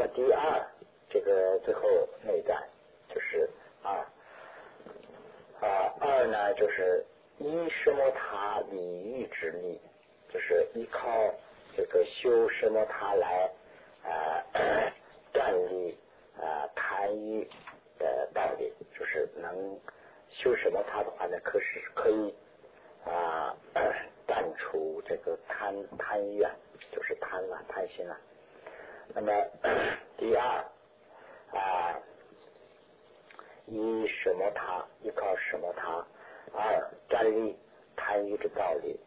么第二，这个最后那一段就是二啊，二呢就是依什么他礼欲之力，就是依靠这个修什么他来啊断立啊贪欲的道理，就是能修什么他的话呢，可是可以啊 断除这个贪贪欲啊，就是贪婪贪心了。那么第二啊，依什么他，依靠什么他？二站立贪欲的道理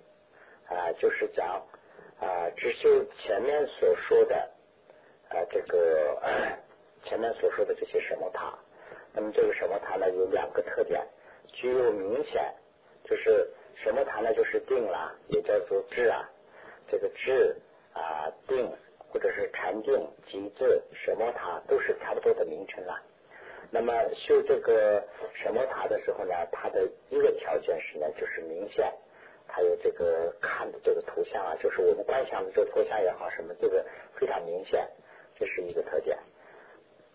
啊，就是讲啊，只修前面所说的啊，这个前面所说的这些什么他。那么这个什么他呢，有两个特点，具有明显，就是什么他呢，就是定了，也叫做智啊，这个智啊定。或者是禅定、极致、什么塔，都是差不多的名称了。那么修这个什么塔的时候呢，它的一个条件是呢，就是明显，还有这个看的这个图像啊，就是我们观想的这个图像也好，什么这个非常明显，这是一个特点。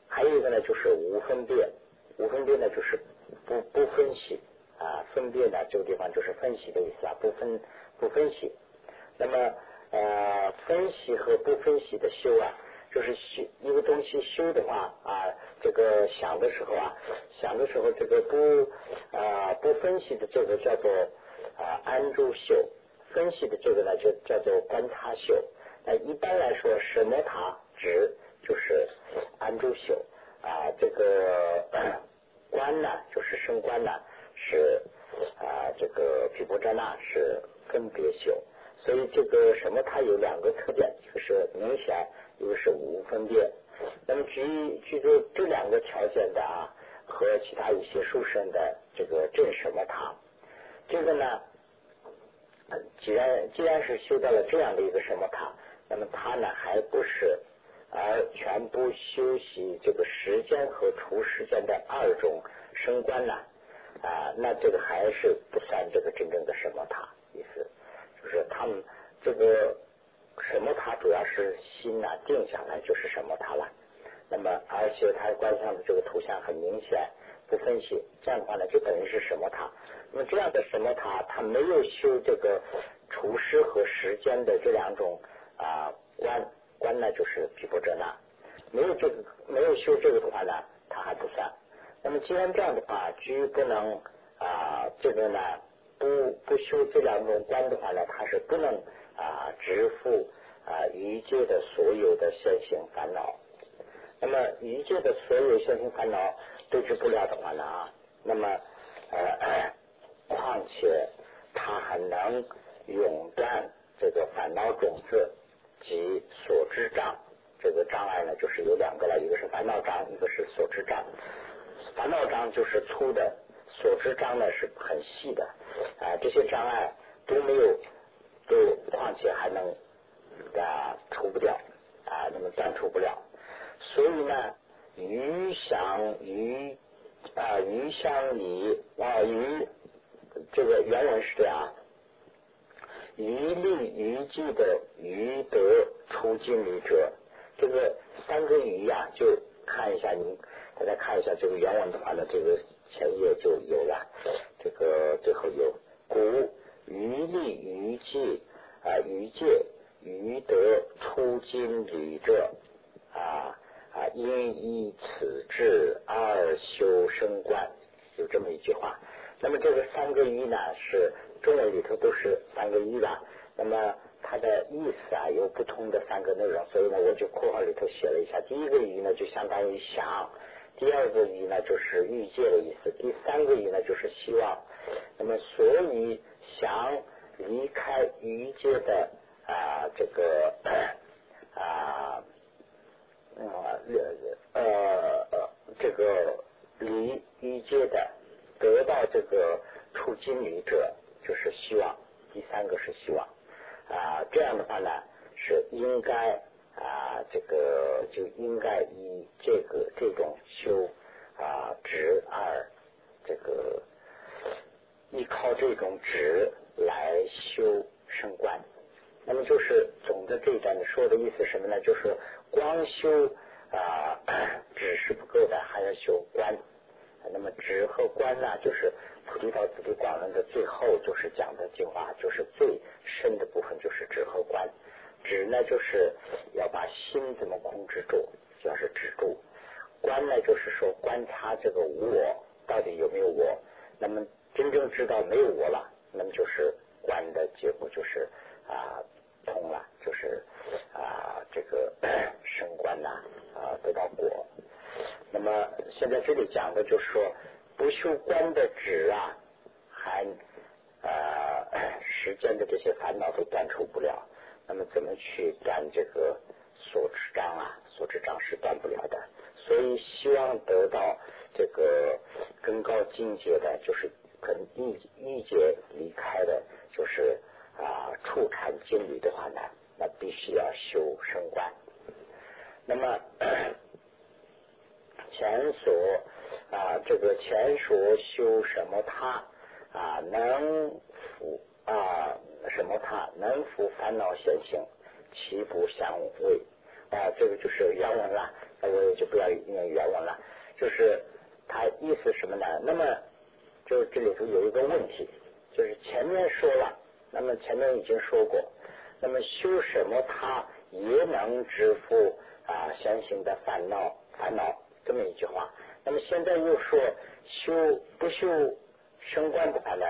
还有一个呢，就是无分别，无分别呢就是不不分析啊，分别呢这个地方就是分析的意思啊，不分不分析。那么。呃，分析和不分析的修啊，就是修一个东西修的话啊，这个想的时候啊，想的时候这个不啊不分析的这个叫做啊安住修，分析的这个呢就叫做观察修。那一般来说，什么塔指就是安住修啊，这个 观呢就是升观呢是啊这个毗婆遮那是分别修。所以这个什么，它有两个特点，一个是明显，一个是无分别。那么举举这这两个条件的啊，和其他一些书生的这个正什么他，这个呢，既然既然是修到了这样的一个什么塔，那么他呢还不是而全部修习这个时间和除时间的二种升观呢啊，那这个还是不算这个真正的什么塔意思。就是他们这个什么塔主要是心呐定下来就是什么塔了。那么而且他观想的这个图像很明显，不分析这样的话呢，就等于是什么塔。那么这样的什么塔，他没有修这个厨师和时间的这两种啊观观呢，就是毗婆遮那。没有这个没有修这个的话呢，他还不算。那么既然这样的话，居不能啊这个呢。不不修这两种观的话呢，他是不能啊支付啊余界的所有的现行烦恼。那么余界的所有现行烦恼对治不了的话呢啊，那么呃况且他还能永断这个烦恼种子及所知障。这个障碍呢，就是有两个了，一个是烦恼障，一个是所知障。烦恼障就是粗的。所知障呢是很细的啊，这些障碍都没有，都况且还能啊除不掉啊，那么断除不了。所以呢，余想余啊余相离啊余这个原文是这样，余利余记的余德出尽离者，这个三个余呀，就看一下你大家看一下这个原文的话呢，这个。前页就有了，这个最后有古余力余界啊余界余德出经旅者啊啊因依此智二修生观，有这么一句话。那么这个三个一呢是中文里头都是三个一的，那么它的意思啊有不同的三个内容，所以呢我就括号里头写了一下。第一个一呢就相当于想。第二个语呢，就是欲界的意思；第三个语呢，就是希望。那么，所以想离开欲界的啊，这个啊，呃呃，这个离欲界的，得到这个出金离者，就是希望。第三个是希望啊，这样的话呢，是应该。这个就应该以这个这种修啊直而这个依靠这种直来修升观。那么就是总的这一段说的意思什么呢？就是光修啊，只是不够的，还要修观。那么止和观呢，就是菩提道次第广论的最后就是讲的精华，就是最深的部分就是止和观。止呢，就是要把心怎么控制住，就是止住；观呢，就是说观察这个无我到底有没有我。那么真正知道没有我了，那么就是观的结果就是啊通了，就是啊这个 升观呐啊得到果。那么现在这里讲的就是说，不修观的止啊，还呃 时间的这些烦恼都断除不了。那么怎么去断这个所持障啊？所持障是断不了的。所以希望得到这个更高境界的，就是跟一一劫离开的，就是啊触禅经律的话呢，那必须要修升观。那么 前所啊这个前所修什么他啊能服啊？什么？他能服烦恼现行，其不相违啊？这个就是原文了，那我也就不要念原文了。就是他意思什么呢？那么就这里头有一个问题，就是前面说了，那么前面已经说过，那么修什么他也能支付啊现行的烦恼烦恼这么一句话。那么现在又说修不修升官的话呢？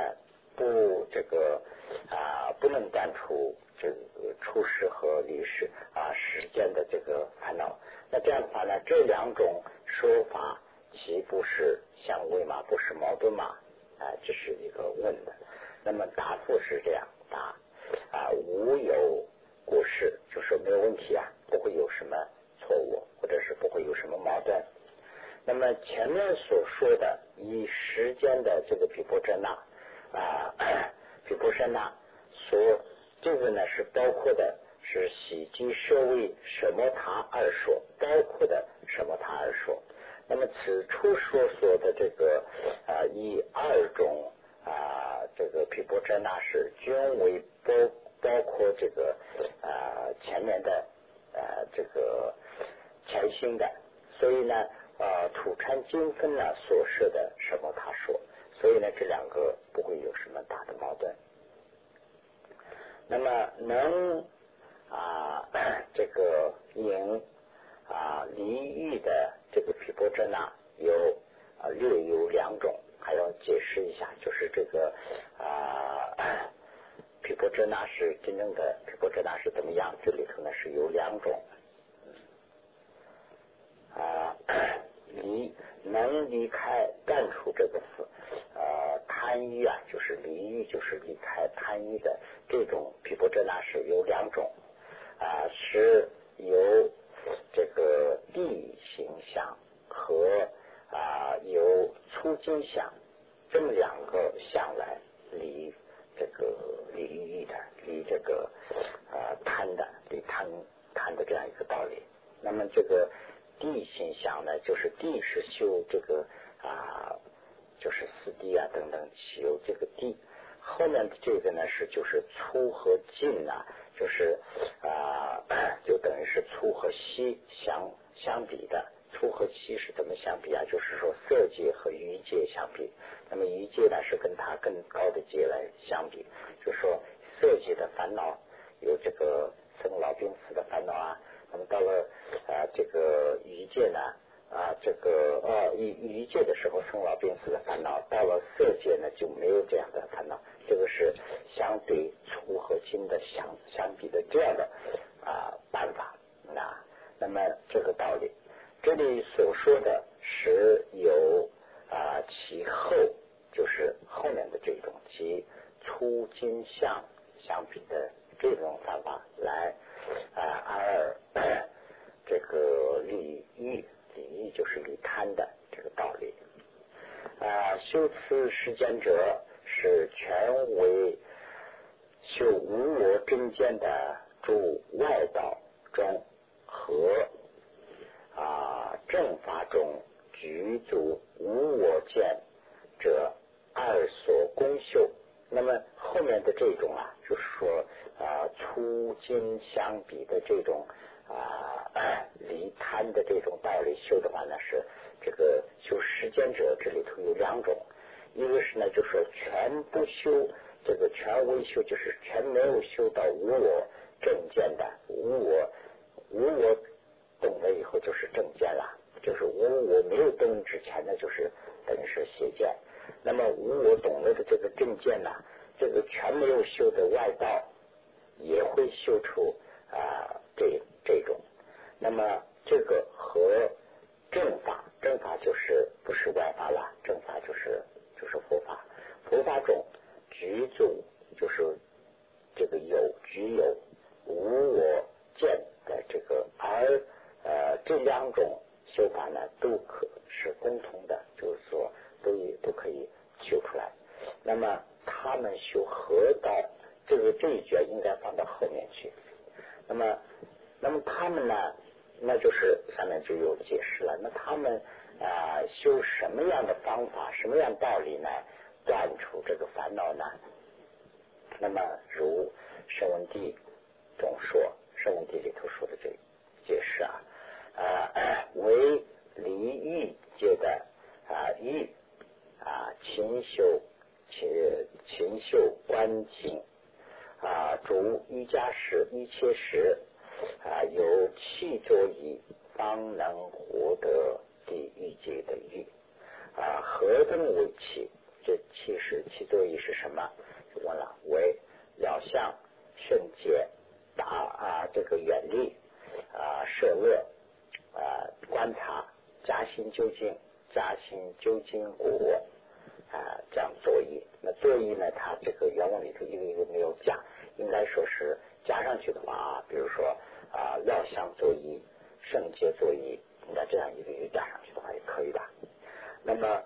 不这个。啊，不能断除这个出世和离世啊时间的这个烦恼。那这样的话呢，这两种说法岂不是相违吗？不是矛盾吗？啊，这是一个问的。那么答复是这样答啊，无有过失，就说没有问题啊，不会有什么错误，或者是不会有什么矛盾。那么前面所说的以时间的这个毗婆遮那啊。毗婆舍那所这个呢是包括的是喜极舍为什么他二说，包括的什么他二说。那么此处所说的这个啊以二种啊这个毗婆舍那是均为包包括这个啊前面的啊这个前新的，所以呢啊土禅经分呢所设的什么他说。所以呢，这两个不会有什么大的矛盾。那么能啊，这个引啊离欲的这个皮波遮那有啊略有两种，还要解释一下，就是这个啊 皮波遮那是真正的皮波遮那是怎么样？这里头呢是有两种啊 离能离开断除这个死。贪欲啊，就是离欲，就是离开贪欲的这种毗婆遮那是有两种啊，是由这个地形相和啊由粗金相这么两个相来离这个离欲的，离这个啊贪的，离贪贪的这样一个道理。那么这个地形相呢，就是地是修这个啊。就是四谛啊等等，有这个谛。后面的这个呢是就是粗和近呐，就是啊，就等于是粗和细相相比的。粗和细是怎么相比啊？就是说色界和欲界相比。那么欲界呢是跟它更高的界来相比，就说色界的烦恼有这个生老病死的烦恼啊。那么到了啊这个欲界呢？啊，这个呃，欲欲界的时候生老病死的烦恼，到了色界呢就没有这样的烦恼。这个是相对粗和轻的相相比的这样的啊办法啊。那么这个道理，这里所说的是有啊其后，就是后面的这种及粗金相相比的这种方法来啊而这个利益。理就是离贪的这个道理啊，修此世间者是全为修无我真见的诸外道中和啊正法中具足无我见者二所功修。那么后面的这种啊，就是说啊粗精相比的这种啊 离贪的这种道理修的话呢，是这个修实践者这里头有两种，一个是呢，就是全不修这个全未修，就是全没有修到无我正见的无我无我懂了以后就是正见了，就是无我没有懂之前呢，就是等于是邪见。那么无我懂了的这个正见呢，这个全没有修的外道也会修出啊这这种。那么这个和正法，正法就是不是外法了，正法就是就是佛法。佛法中具足就是这个有具有无我见的这个，而呃这两种修法呢都可是共同的，就是说都都可以修出来。那么他们修合道，这个这一句应该放到后面去。那么，那么他们呢？那就是下面就有解释了。那他们啊修什么样的方法，什么样道理呢？断除这个烦恼呢？那么如圣文帝中说，圣文帝里头说的这解释啊，啊为离欲界的啊欲啊勤修勤勤修观经啊主瑜伽时一切时。啊，有气作意，方能获得地狱界的欲啊。何等为气？这气是气作意是什么？就问了，为要向圣洁达啊，这个远离啊，摄恶啊，观察加心究竟，加心究竟果啊，这样作意。那作意呢？它这个原文里头一个一个没有加，应该说是加上去的话啊，比如说。啊，料相作揖，圣洁作揖，那这样一个语加上去的话也可以的。那么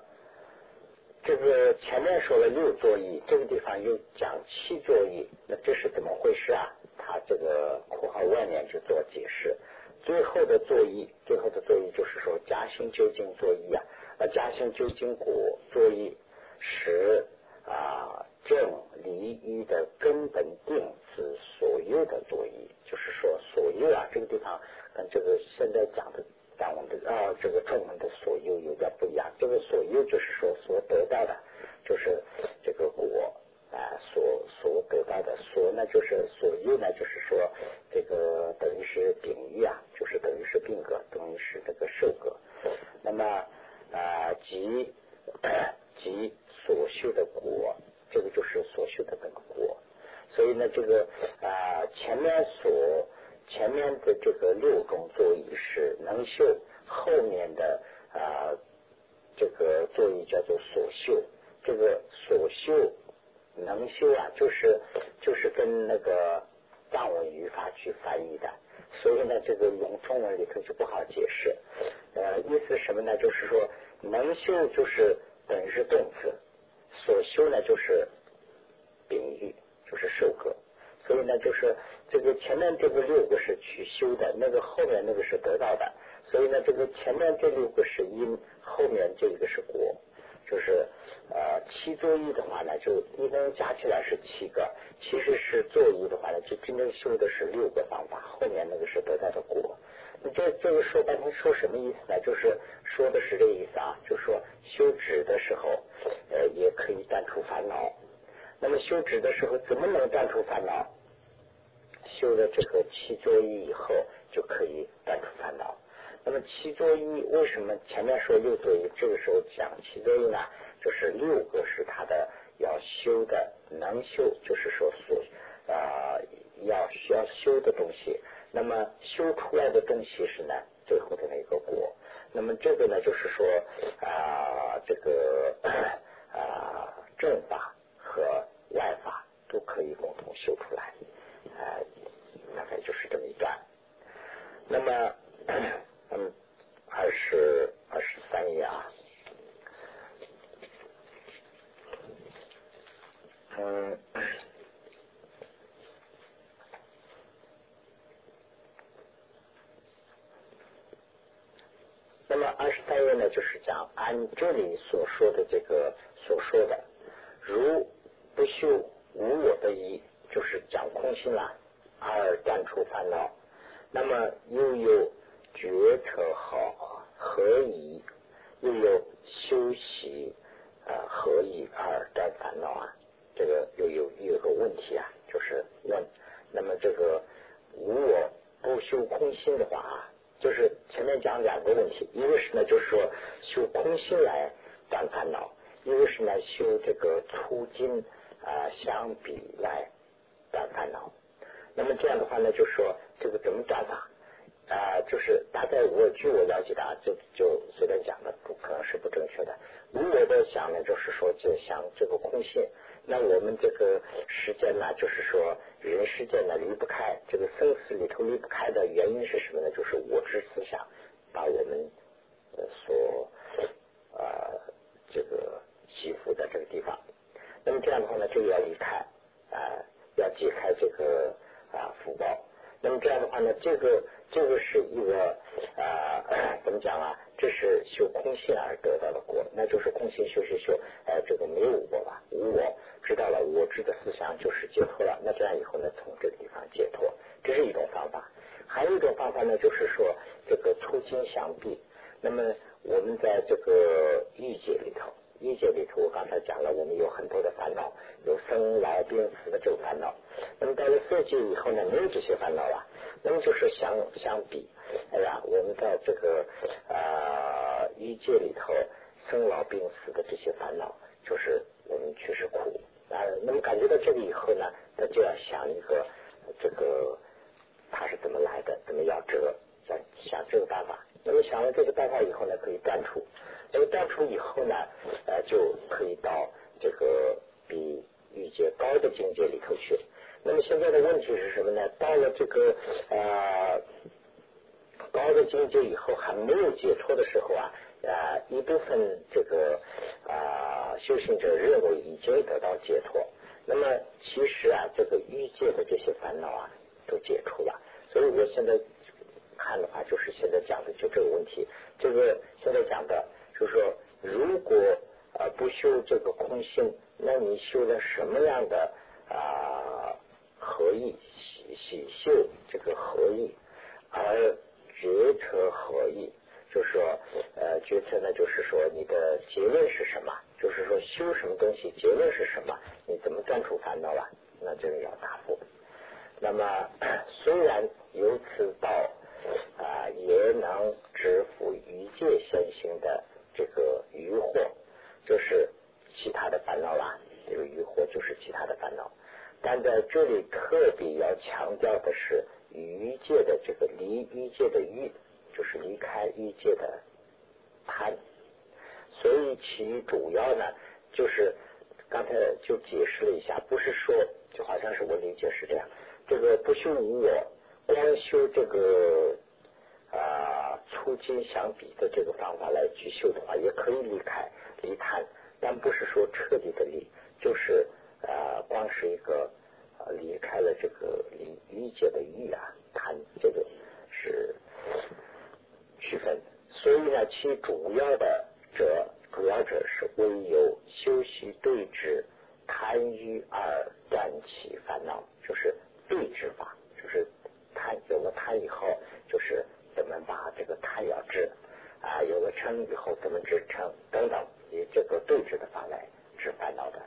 这个前面说了六作揖，这个地方又讲七作揖，那这是怎么回事啊？他这个括号外面就做解释。最后的作揖，最后的作揖就是说加心究竟作揖啊，那，加心究竟果作揖是啊正离一的根本定是所有的作揖。就是说，所右啊，这个地方跟这个现在讲的讲我们的啊，这个中文的所右有点不一样。这个所右就是说所得到的，就是这个果啊，所所得到的所呢，就是所右呢，就是说这个等于是丙这样的话呢，这个这个是一个呃 怎么讲啊？这是修空性而得到的果，那就是空性修修修，呃，这个没有我吧？无我，知道了我知的思想就是解脱了。那这样以后呢，从这个地方解脱，这是一种方法。还有一种方法呢，就是说这个出金相避。那么我们在这个欲界里头。欲界里头，我刚才讲了，我们有很多的烦恼，有生老病死的这种烦恼。那么到了色界以后呢，没有这些烦恼了。那么就是相相比，哎呀，我们在这个啊一界里头，生老病死的这些烦恼，就是我们确实苦啊。那么感觉到这个以后呢，那就要想一个这个它是怎么来的，怎么要折，想想这个办法。那么想了这个办法以后呢，可以断除。那么断除以后呢，呃，就可以到这个比欲界高的境界里头去。那么现在的问题是什么呢？到了这个呃高的境界以后，还没有解脱的时候啊，啊，一部分这个啊修行者认为已经得到解脱。那么其实啊，这个欲界的这些烦恼啊，都解除了。所以我现在看的话，就是现在讲的就这个问题。这个现在讲的。就是说，如果啊不修这个空性，那你修的什么样的啊合意喜喜修这个合意，而决策合意，就是说呃决策呢，就是说你的结论是什么？就是说修什么东西，结论是什么？你怎么断除烦恼了？那这个要答复。那么 虽然由此道啊，也能支付一界现行的。这个疑惑就是其他的烦恼啦，这个疑惑就是其他的烦恼。但在这里特别要强调的是欲界的这个离欲界的欲，就是离开欲界的贪。所以其主要呢，就是刚才就解释了一下，不是说就好像是我理解是这样，这个不修无我，光修这个。啊，粗筋相比的这个方法来去修的话，也可以离开离贪，但不是说彻底的离，就是啊，光是一个呃离开了这个离欲界的欲啊贪，这个是区分。所以呢，其主要的者，主要者是唯有修习对治贪欲而断其烦恼，就是对治法，就是贪有了贪以后，就是。怎么把这个贪要治啊？有了嗔以后怎么治嗔等等，以这个对治的法来治烦恼的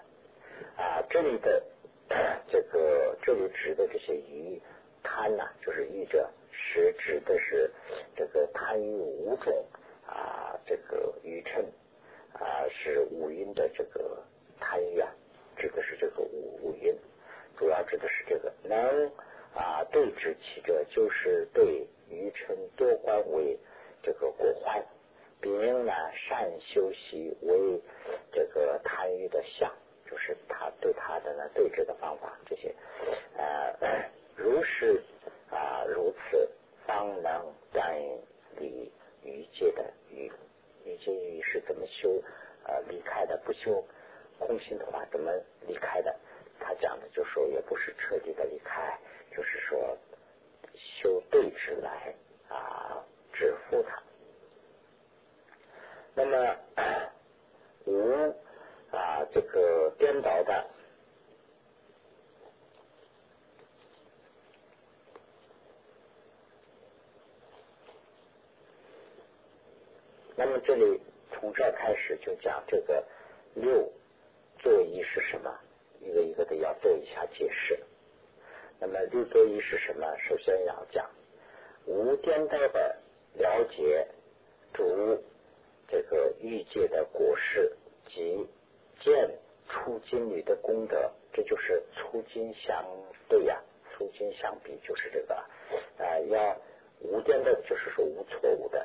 啊。这里的 这个这里指的这些鱼贪呐，就是愚者，是指的是这个贪欲五种啊，这个愚嗔啊，是五阴的这个贪欲啊，指的是这个五五阴，主要指的是这个能啊对治其者，就是对。愚嗔多观为这个过患，并呢善修习为这个贪欲的相，就是他对他的呢对治的方法，这些呃如是啊如此，方能断离欲界的欲，欲界欲是怎么修呃离开的？不修空心的话，怎么离开的？他讲的就说也不是彻底的离开，就是说。修对治来啊，止服它。那么无啊，这个颠倒的。那么这里从这开始就讲这个六作一是什么，一个一个的要做一下解释。那么六作一是什么，首先要讲，无颠倒的了解主这个欲界的果实及。见出金女的功德，这就是出金相对呀，出金相比就是这个啊，要无颠的，就是说无错误的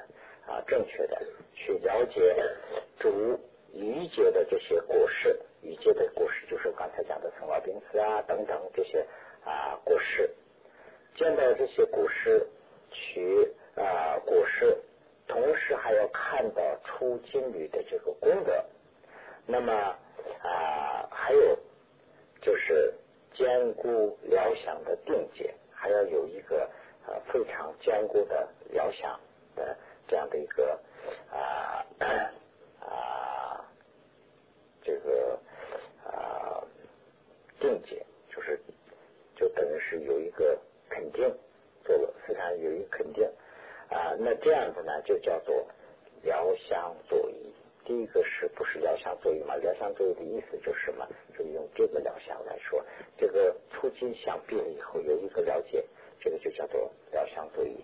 啊，正确的去了解主欲界的这些果实，欲界的果实就是刚才讲的生老病死啊等等这些啊果实，见到这些果实取啊果实，同时还要看到出金女的这个功德。那么，还有就是坚固疗想的定解，还要有一个呃非常坚固的疗想的这样的一个啊啊这个啊定解，就是就等于是有一个肯定，做了非常有一个肯定啊，那这样子呢就叫做疗想作意。第一个是不是疗想作用嘛？疗想作用的意思就是什么？就用这个疗想来说，这个促进相病以后有一个了解，这个就叫做疗想作用。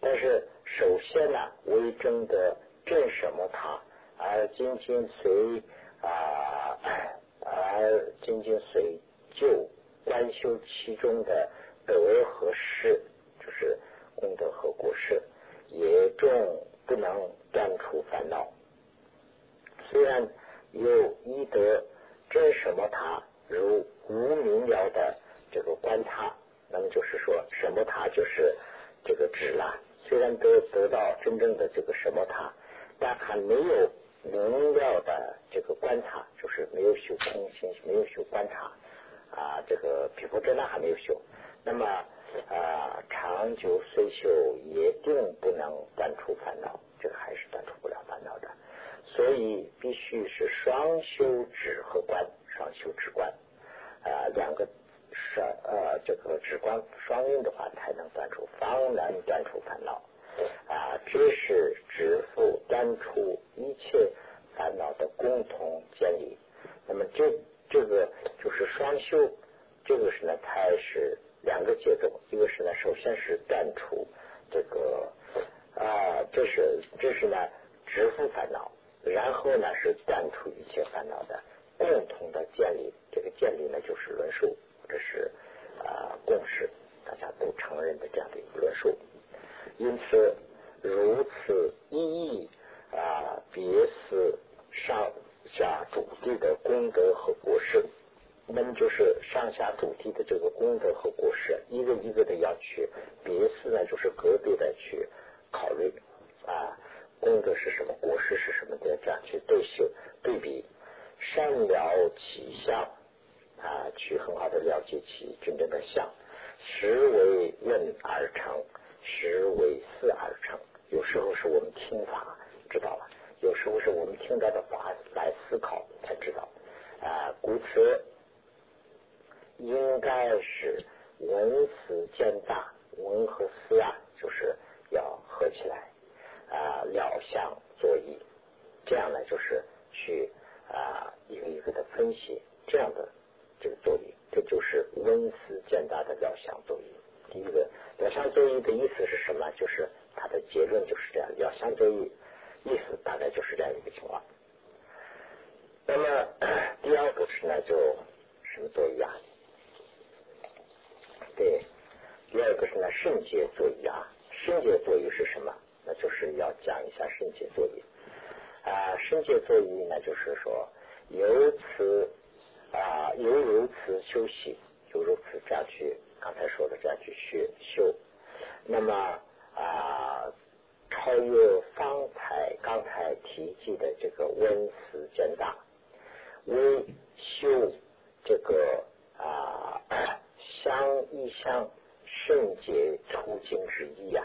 但是首先呢，为真的正什么他，而仅仅随啊，而仅仅随就观修其中的德和失，就是功德和过失，也终不能断除烦恼。虽然有一德真什么他，如无明了的这个观察，那么就是说什么他就是这个指了。虽然得得到真正的这个什么他，但还没有明了的这个观察，就是没有修空心，没有修观察啊，这个皮肤真的还没有修。那么啊，长久虽修，也定不能断除烦恼，这个还是断除不了烦恼的。所以必须是双修止和观，双修止观啊，两个是呃这个止观双运的话，才能断除，方能断除烦恼啊。这是止负断除一切烦恼的共同建立。那么这这个就是双修，这个是呢，它是两个节奏，一个是呢，首先是断除这个啊，这是这是呢，止负烦恼。然后呢，是断除一切烦恼的共同的建立，这个建立呢就是论述，这是啊共识，大家都承认的这样的一个论述。因此，如此一义啊，别是上下主地的功德和果实，那么就是上下主地的这个功德和果实，一个一个的要去别是呢，就是个别的去考虑啊。功德是什么？果实是什么的？这样去对修对比，善了其相啊，去很好的了解其真正的相。实为问而成，实为思而成。有时候是我们听法知道了，有时候是我们听到的法来思考才知道啊。故此，应该是文思兼大，文和思啊，就是要合起来。啊，了相作意，这样呢，就是去啊一个一个的分析这样的这个作意，这就是温思见大的了相作意。第一个了相作意的意思是什么？就是它的结论就是这样，了相作意意思大概就是这样一个情况。那么第二个是呢，就什么作意啊？对，第二个是呢，圣洁作意啊，圣洁作意是什么？那就是要讲一下圣洁作业啊，圣洁作业呢，就是说由此啊，由如此修习，就如此这样去，刚才说的这样去学修，那么啊，超越方才刚才提及的这个温思见大，温修这个啊相一相圣洁途径之一啊。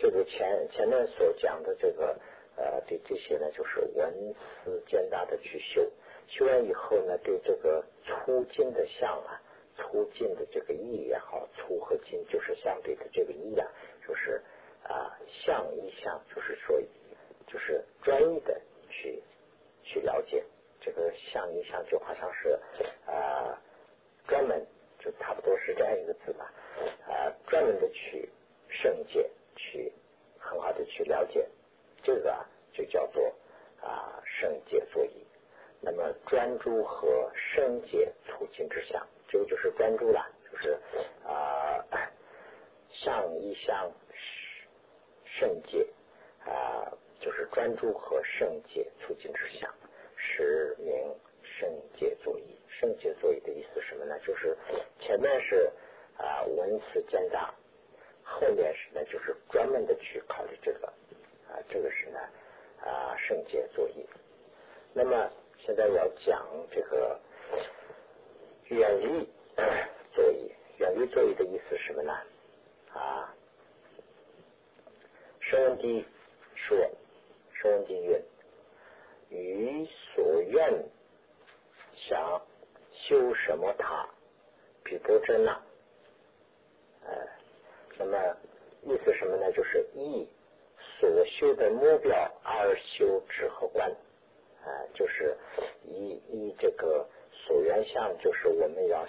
这个前前面所讲的这个呃，对这些呢，就是文思兼大的去修。修完以后呢，对这个粗劲的相啊，粗劲的这个意也好，粗和劲就是相对的这个意啊，就是啊，相一相，就是说，就是专一的去去了解这个相一相，就好像是啊，专门就差不多是这样一个字吧，啊，专门的去圣解，好的去了解，这个就叫做啊圣解作意。那么专注和圣解促进之相，这个就是专注了，就是啊，相一相圣解啊，就是专注和圣解促进之相，实名圣解作意。圣解作意的意思什么呢？就是前面是啊文思兼大，后面是呢就是专门的去考虑这个啊，这个是呢啊圣洁作业。那么现在要讲这个远离 座椅，远离座椅的意思是什么呢？啊，圣文帝说，圣文帝曰：“于所愿想修什么塔，比波真呐。”呃，那么意思什么呢？就是依所修的目标而修止和观。啊，就是以以这个所缘相，就是我们要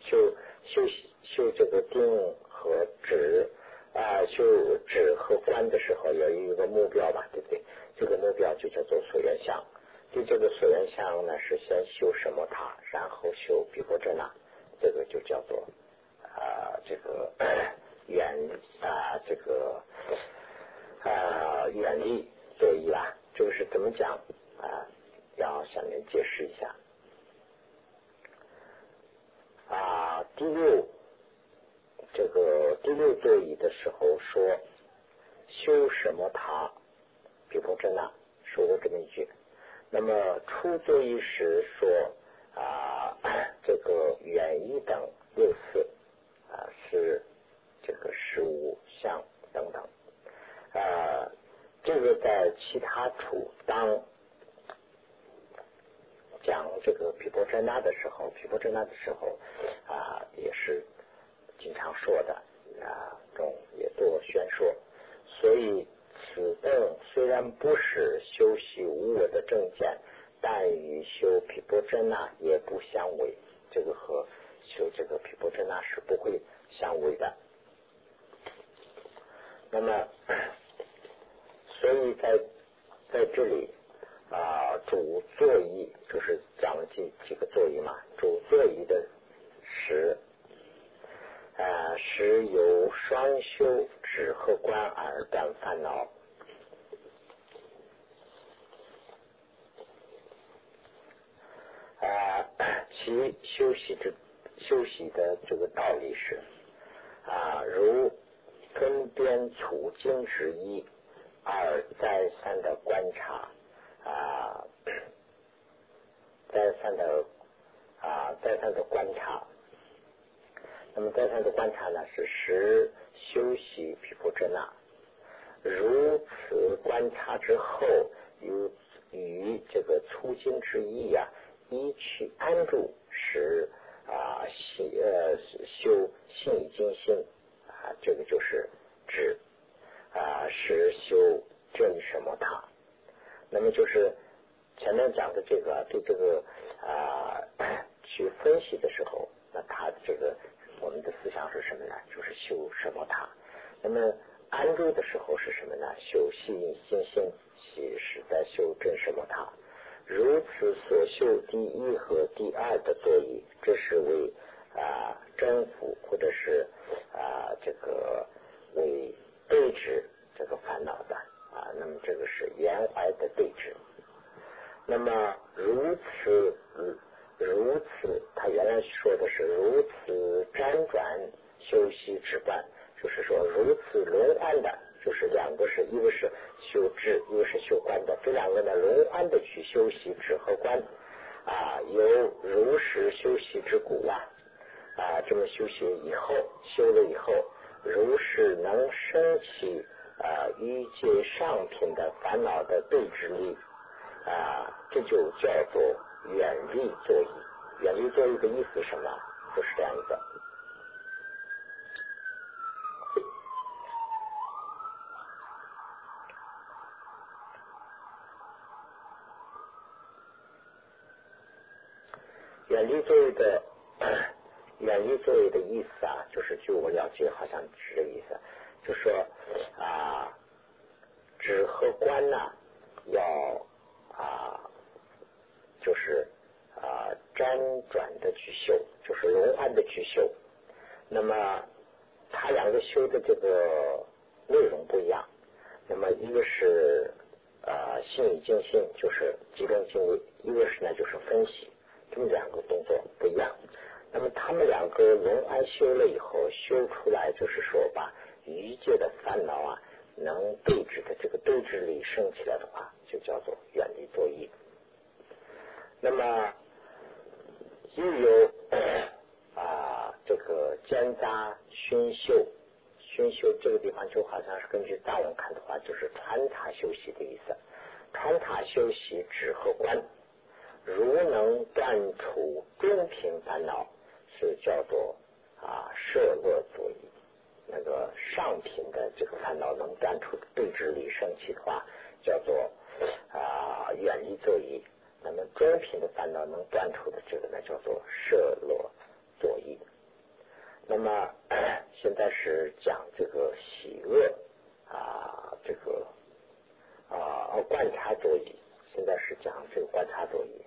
修修修这个定和止啊，修止和观的时候，要有一个目标吧，对不对？这个目标就叫做所缘相。对这个所缘相呢，是先修什么塔，然后修比波遮那，这个就叫做啊，这个远啊，这个啊远离作意啊，这个是怎么讲？啊，要下面解释一下。啊，第六这个第六座椅的时候说修什么塔，比如这那说过这么一句。那么初座椅时说啊，这个远一等六次啊是这个十五相等等啊，这个在其他处当。讲这个毗婆遮那的时候，毗婆遮那的时候啊，也是经常说的啊，中也多宣说。所以此等虽然不是修习无我的正见，但与修毗婆遮那也不相违。这个和修这个毗婆遮那是不会相违的。那么，所以在在这里。啊，主座椅就是讲了几几个座椅嘛。主座椅的时，啊，时有双修止和观而断烦恼。啊，其休息之休息的这个道理是，根边处境之一，二再三的观察。啊，再三的啊，再三的观察。那么再三的观察呢，是时休息皮肤之那。如此观察之后，有与这个粗心之意啊，一去安住，使啊心呃修心已经心啊，这个就是知啊是修正什么他。那么就是前面讲的这个对这个啊去分析的时候，那他这个我们的思想是什么呢？就是修什么他。那么安住的时候是什么呢？修信心心，其是在修正什么他。如此所修第一和第二的作业，这是为啊征服或者是啊这个为对治这个烦恼的。啊，那么这个是圆怀的对峙。那么如此，如此，他原来说的是如此辗转修习止观，就是说如此轮换的，就是两个是一个是修止，一个是修观的，这两个呢轮换的去修习止和观啊，有如实修习之故啊啊，这么修行以后，修了以后，如是能升起啊一切上品的烦恼的对治力啊，这就叫做远离作意。远离作意的意思是什么？就是这样一个。远离作为的远离作为的意思啊，就是据我了解，好像是这意思，就说啊，止和观呢，要啊，就是啊辗转的去修，就是轮换的去修。那么，他两个修的这个内容不一样。那么，一个是啊心理静心，就是集中精力；一个是呢，就是分析。这么两个动作不一样，那么他们两个轮番修了以后，修出来就是说把一界的烦恼啊，能对治的这个对治力升起来的话，就叫做远离作意。那么又有 啊这个兼杂熏修，熏修这个地方就好像是根据大文看的话，就是穿插修习的意思，穿插修习止和观。如能断除中平烦恼，是叫做啊摄乐作意。那个上品的这个烦恼能断除对治力升起的话，叫做啊远离作意。那么中品的烦恼能断除的这个呢，叫做摄乐作意。那么 现在是讲这个喜恶啊这个啊观察作意。现在是讲这个观察作意。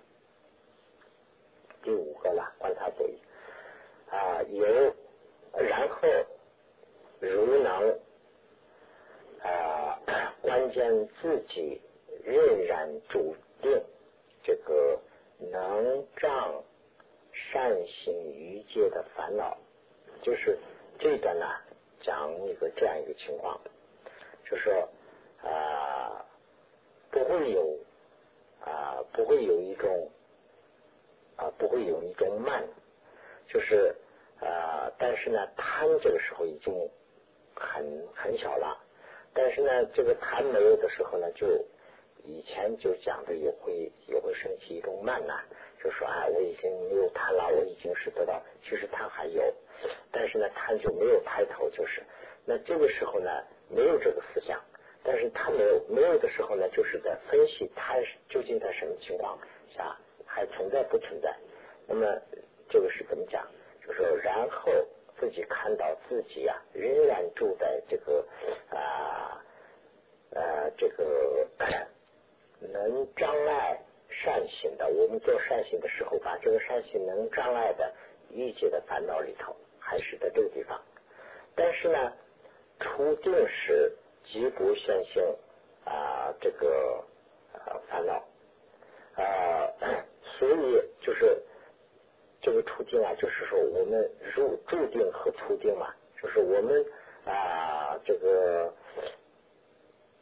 第五个了，观察作业啊，有然后如能啊，关键自己仍然笃定这个能障善行于界的烦恼，就是这个呢，讲一个这样一个情况，就说啊，不会有啊，不会有一种。啊，不会有一种慢，就是呃，但是呢，贪这个时候已经很很小了，但是呢，这个贪没有的时候呢，就以前就讲的也会也会升起一种慢呐，就说啊，我已经没有贪了，我已经是得到，其实贪还有，但是呢，贪就没有抬头，就是那这个时候呢，没有这个思想，但是他没有没有的时候呢，就是在分析贪究竟在什么情况下。还存在不存在？那么这个是怎么讲？就说然后自己看到自己啊，仍然住在这个啊呃这个能障碍善行的。我们做善行的时候，把这个善行能障碍的一切的烦恼里头，还是在这个地方。但是呢，初定时即不现性啊这个啊烦恼啊。所以就是这个初定啊，就是说我们入注定和初定嘛，就是我们啊这个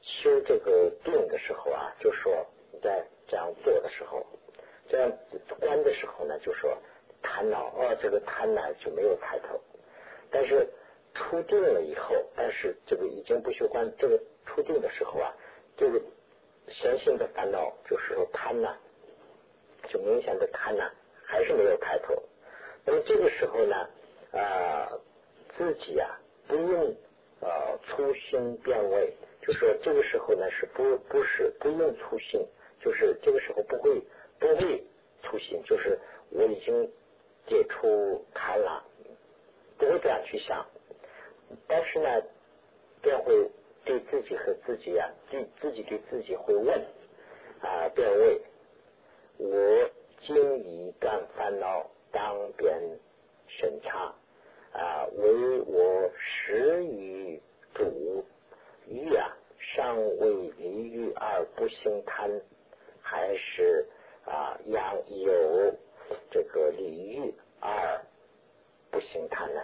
修这个定的时候啊，就说在这样做的时候，这样观的时候呢，就说贪恼啊，这个贪呢就没有抬头。但是初定了以后，但是这个已经不修观，这个初定的时候啊，这个先行的烦恼就是说贪呢。就明显的贪呢，还是没有开头。那么这个时候呢，啊，自己啊不用呃粗心变位，就说这个时候呢是不不是不用粗心，就是这个时候不会不会粗心，就是我已经解除贪了，不会这样去想。但是呢，便会对自己和自己啊，对自己对自己会问啊变位。我今已断烦恼，当边审查啊，为我始于主欲啊，尚未离欲而不兴贪，还是啊，养有这个离欲而不兴贪呢？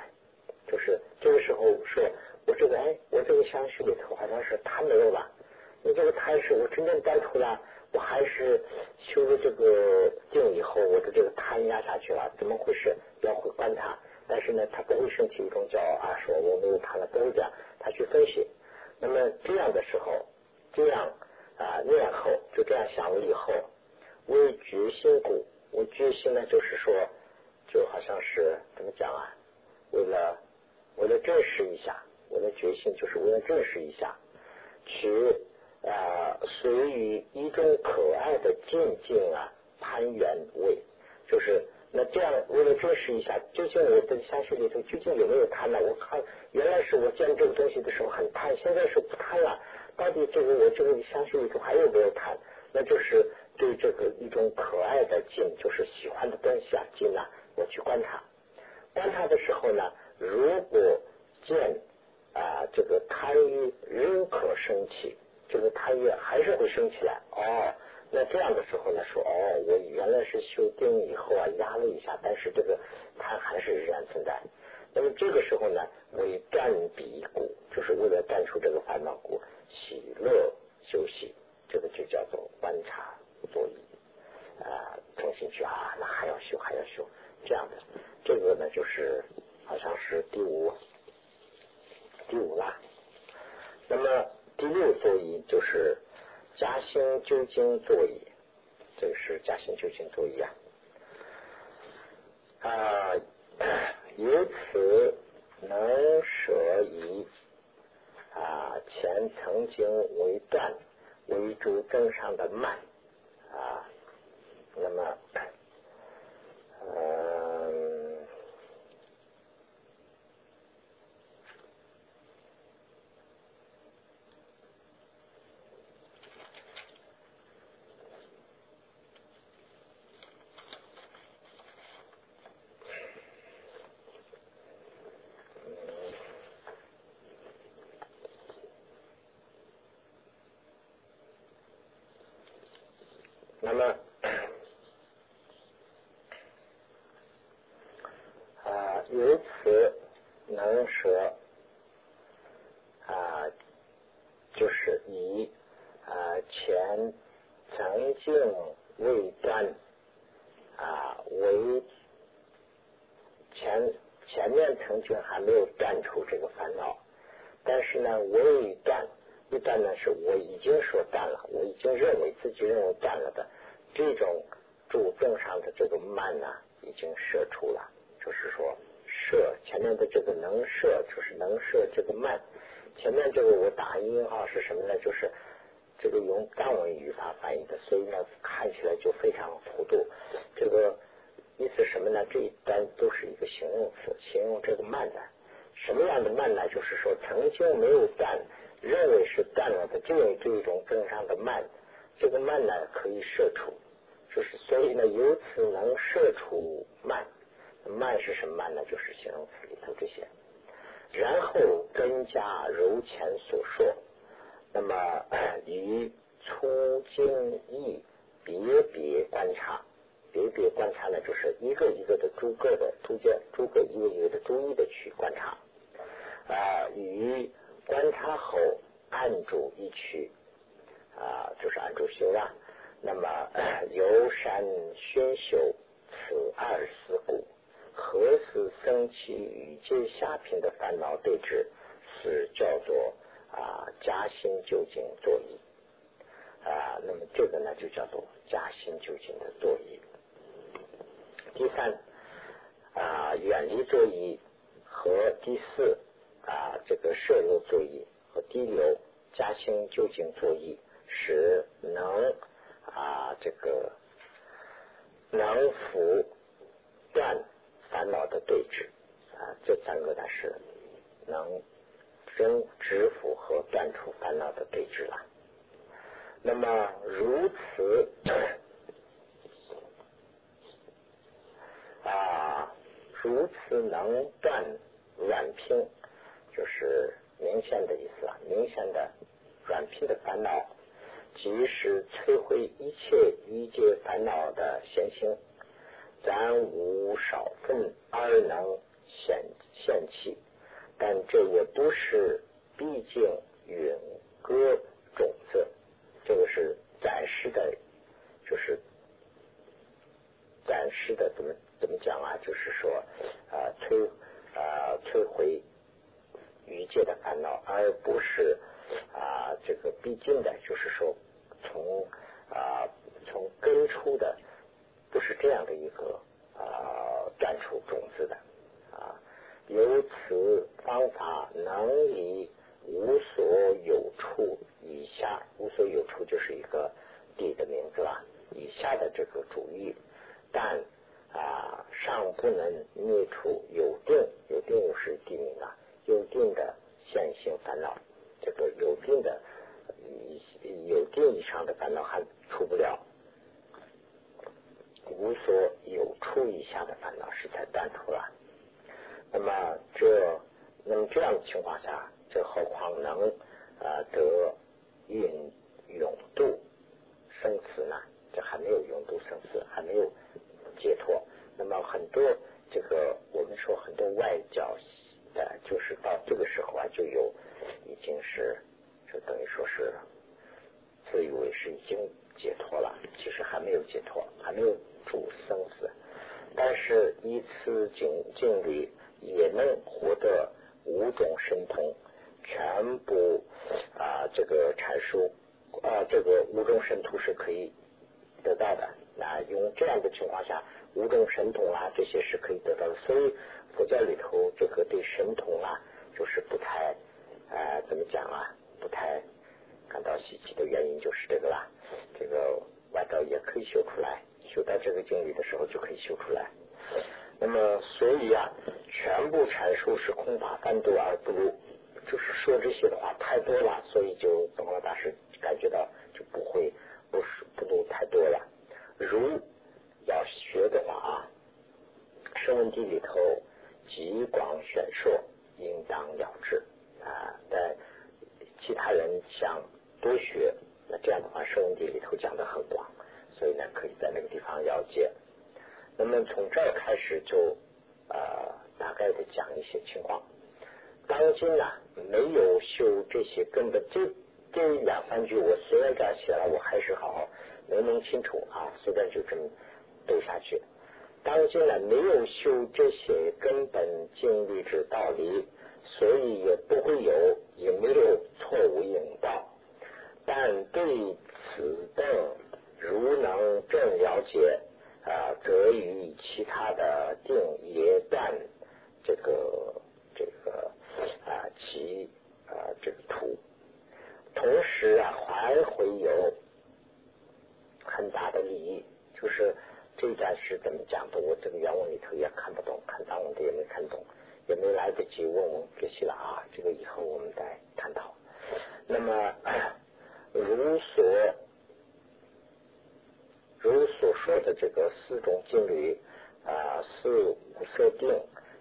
就是这个时候说，我这个哎，我这个相续里头好像是贪没有了，你这个贪是我真正断除了。我还是修了这个定以后，我的这个贪压下去了，怎么回事？要会观察，但是呢，他不会升起一种叫啊，说我没有他了，不会这样，他去分析。那么这样的时候，这样啊念后，就这样想了以后，为决心故，为决心呢，就是说，就好像是怎么讲啊？为了为了证实一下，为了决心，就是为了证实一下，去啊随于一种可爱的境境啊攀缘位，就是那这样为了证实一下，究竟我的相续里头究竟有没有贪呢？我看原来是我见这个东西的时候很贪，现在是不贪了。到底这个我这个相续里头还有没有贪？那就是对这个一种可爱的境，就是喜欢的东西啊境啊，我去观察。观察的时候呢，如果见啊这个贪欲仍可升起，这个贪欲还是会升起来哦。那这样的时候呢，说哦，我原来是修定以后啊压了一下，但是这个贪还是仍然存在。那么这个时候呢，为断彼故，就是为了断除这个烦恼故，喜乐休息，这个就叫做观察作意啊，重新去啊，那还要修还要修这样的。这个呢，就是好像是第五第五啦。那么第六作意就是加心究竟作意，这个是加心究竟作意啊。啊，由此能舍以啊前曾经为断为主正上的慢啊，那么呃。那么，啊，由此能舍啊，就是以啊前曾经未断啊为前前面曾经还没有断除这个烦恼，但是呢未断，一断呢是我已经说断了，我已经认为自己认为断了的。这种主动上的这个慢呢，已经射出了，就是说射前面的这个能射，就是能射这个慢。前面这个我打引号是什么呢？就是这个用藏文语法翻译的，所以呢看起来就非常糊涂。这个意思什么呢？这一单都是一个形容词，形容这个慢的。什么样的慢呢？就是说曾经没有断，认为是断了的，这种这种正上的慢，这个慢呢可以摄出。就是所以呢，由此能摄出慢，慢是什么慢呢？就是形容词里头这些。然后更加柔前所说，那么 与粗精意别别观察，别别观察呢，就是一个一个的逐个的逐渐逐个一个一个的逐一的去观察啊，与观察后按住一区啊，就是按住修啊。那么游山宣修此二思故，何时生起与界下品的烦恼对峙，是叫做啊加心究竟作意啊。那么这个呢就叫做加心究竟的作意。第三啊远离作意和第四啊这个摄入作意和第六加心究竟作意使能。啊，这个能伏断烦恼的对峙啊，这三个呢是能真直符合断除烦恼的对峙了。那么如此啊，如此能断软拼，就是明显的意思啊，明显的软拼的烦恼。即使摧毁一切一切烦恼的现行，咱无少分而能显现起，但这也不是毕竟允歌种子，这个是暂时的，就是暂时的怎么怎么讲啊？就是说啊，摧啊摧毁欲界的烦恼，而不是啊这个必经的，就是说从啊从根出的，不是这样的一个啊断出种子的啊。由此方法能以无所有处以下，无所有处就是一个地的名字啊，以下的这个主义，但。啊，尚不能灭除有定，有定是地名啊，有定的现行烦恼，这个有定的有定以上的烦恼还除不了，无所有处以下的烦恼是才断除了。那么这那么这样的情况下，这何况能啊得运永度生死呢？这还没有永度生死，还没有。解脱，那么很多这个我们说很多外教的，就是到这个时候啊，就有已经是就等于说是自以为是已经解脱了，其实还没有解脱，还没有住生死，但是一次经经历也能获得五种神通，全部啊这个阐述啊这个五种神通是可以得到的。那用这样的情况下，五种神通啊，这些是可以得到的。所以佛教里头这个对神通啊，就是不太呃怎么讲啊，不太感到稀奇的原因就是这个啦。这个外道也可以修出来，修到这个境里的时候就可以修出来。那么所以啊，全部阐述是空法翻多而不入，就是说这些的话太多了，所以就东方大师感觉到就不会不是不读太多了。如要学的话啊，声闻地里头极广选说，应当了之啊。但其他人想多学，那这样的话，声闻地里头讲的很广，所以呢，可以在那个地方了解。那么从这儿开始就呃大概的讲一些情况。当今呢，没有修这些根本，这这两三句我虽然这样写了，我还是好好。没弄清楚啊，随便就这么读下去。当今呢，没有修这些根本经历之道理，所以也不会有，也没有错误引导。但对此等，如能正了解啊，则与其他的定也断这个这个啊其啊这个图，同时啊还会有。很大的利益，就是这一段是怎么讲的？我这个原文里头也看不懂，看藏文的也没看懂，也没来得及问问这些了啊。这个以后我们再探讨。那么，如所如所说的这个四种境律啊，四五色定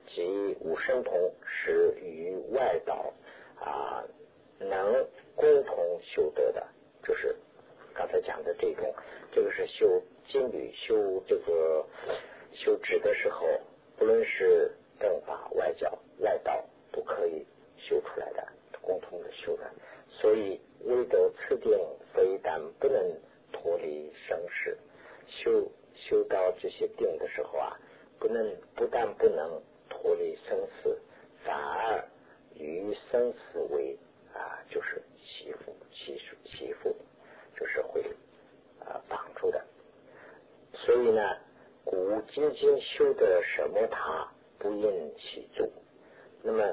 及五声同，是与外道啊能共同修得的，就是刚才讲的这种。这个是修金律、修这个修止的时候，不论是正法、外教、外道，都可以修出来的，共同的修的。所以，唯得此定，非但不能脱离生死，修修到这些定的时候啊，不能不但不能脱离生死，反而与生死为啊，就是欺负、欺欺负，就是会。啊，绑住的，所以呢，古今今修的什么塔不应起住，那么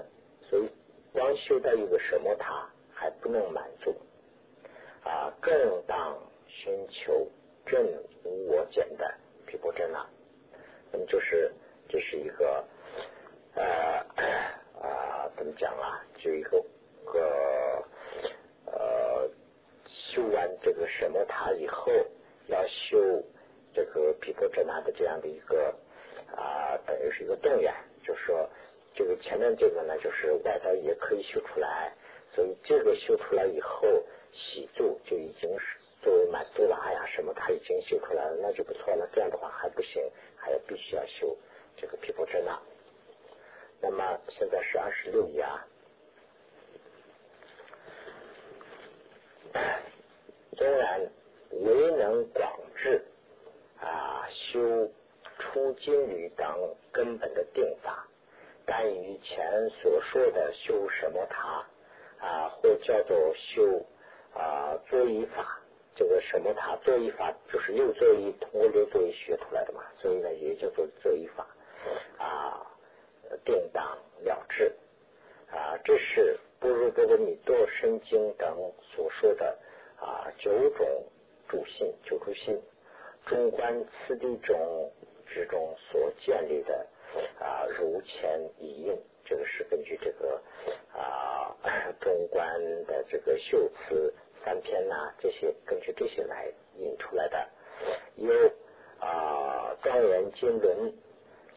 所以光修到一个什么塔还不能满足啊，更当寻求正无我见的毗婆真啊，那么就是这是一个呃 啊怎么讲啊，就一个个。修完这个什么塔以后，要修这个毗婆遮那的这样的一个啊，等于是一个动员，就是说这个前面这个呢，就是外道也可以修出来，所以这个修出来以后，喜住就已经是作为满足了。哎呀，什么他已经修出来了，那就不错了。这样的话还不行，还要必须要修这个毗婆遮那。那么现在是二十六页啊。虽然未能广智啊修出经律等根本的定法，干于前所说的修什么塔啊，或叫做修啊作意法。这个什么塔作意法就是六作意通过六作意学出来的嘛，所以呢也叫做作意法啊，定当了之啊，这是般若波罗蜜多神经等所说的啊九种主心九主心，中观次第中之中所建立的啊如前一应，这个是根据这个啊中观的这个修辞。三篇呐，这些根据这些来引出来的，有啊庄严经轮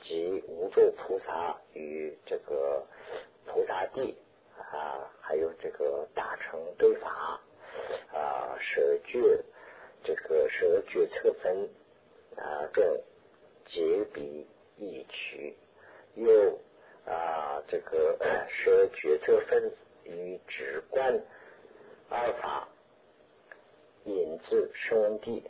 及无咒菩萨与这个菩萨地啊，还有这个大乘对法啊，舍决这个舍决策分啊中结比一曲，有啊这个舍决策分与直观二法。引自声闻地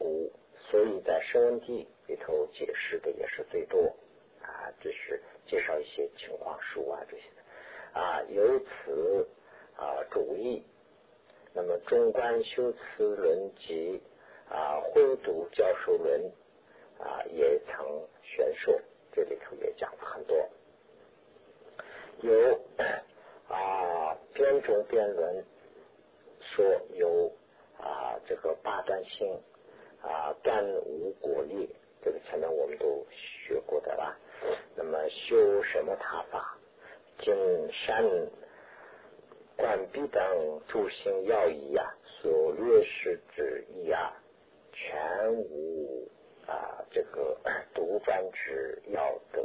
五，所以在声闻地里头解释的也是最多啊。就是介绍一些情况书啊这些的啊。由此啊主义，那么中观修辞论及啊会读教授论啊也曾宣说，这里头也讲了很多。有啊编中辩论说有。啊，这个八段性啊，断无果力，这个前面我们都学过的啦。那么修什么塔法？金山关闭等诸行要义啊，所略示之意啊，全无啊这个独专之要得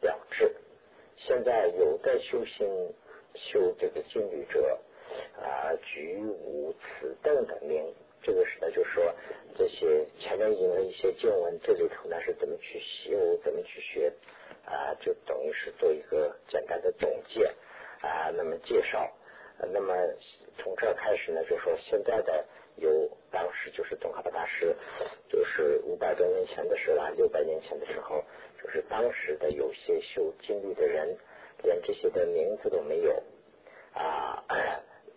了之。现在有的修行修这个经律者。啊，举无此等的名，这个是呢，就是说这些前面引了一些经文，这里头呢是怎么去修，怎么去学啊，就等于是做一个简单的总结啊。那么介绍，那么从这开始呢，就说现在的有当时就是宗喀巴大师，就是五百多年前的时候，六百年前的时候，就是当时的有些修经律的人，连这些的名字都没有啊。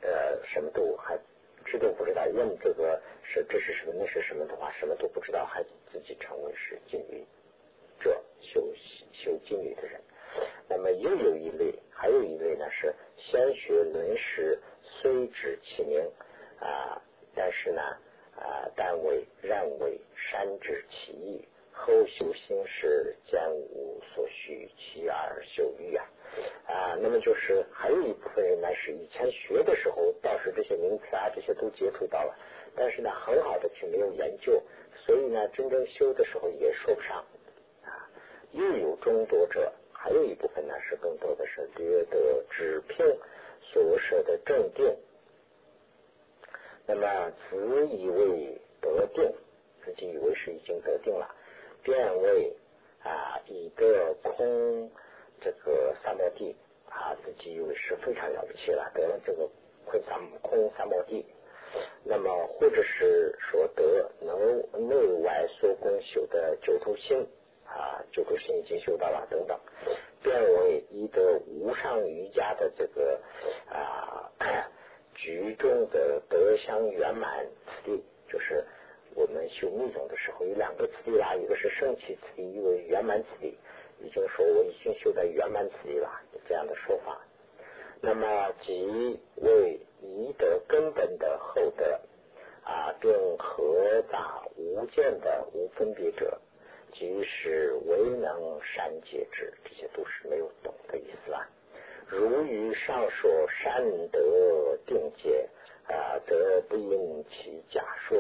呃，什么都还知都不知道，问这个是这是什么，那是什么的话，什么都不知道，还自己成为是禁律者，修修禁律的人。那么又有一类，还有一类呢，是先学论史，虽知其名啊，但是呢啊，但为然为善知其意，后修行时见无所需，其而修欲啊。啊，那么就是还有一部分人呢，是以前学的时候倒是这些名词啊，这些都接触到了，但是呢，很好的去没有研究，所以呢，真正修的时候也说不上啊。又有中多者，还有一部分呢，是更多的是略得只凭所设的正定，那么自以为得定，自己以为是已经得定了，便为啊以得空。这个三摩地啊，自己以为是非常了不起了，得了这个空三空三摩地。那么，或者是说得能内外所共修的九头心啊，九头心已经修到了等等，变为一得无上瑜伽的这个啊 局中的德相圆满此地，就是我们修密宗的时候有两个此地啦，一个是圣起此地，一个圆满此地。已经说我已经修得圆满此地了，这样的说法。那么即为一德根本的厚德啊，并合杂无间的无分别者，即是唯能善解之，这些都是没有懂的意思啊。如于上说善德定界啊，则不因其假说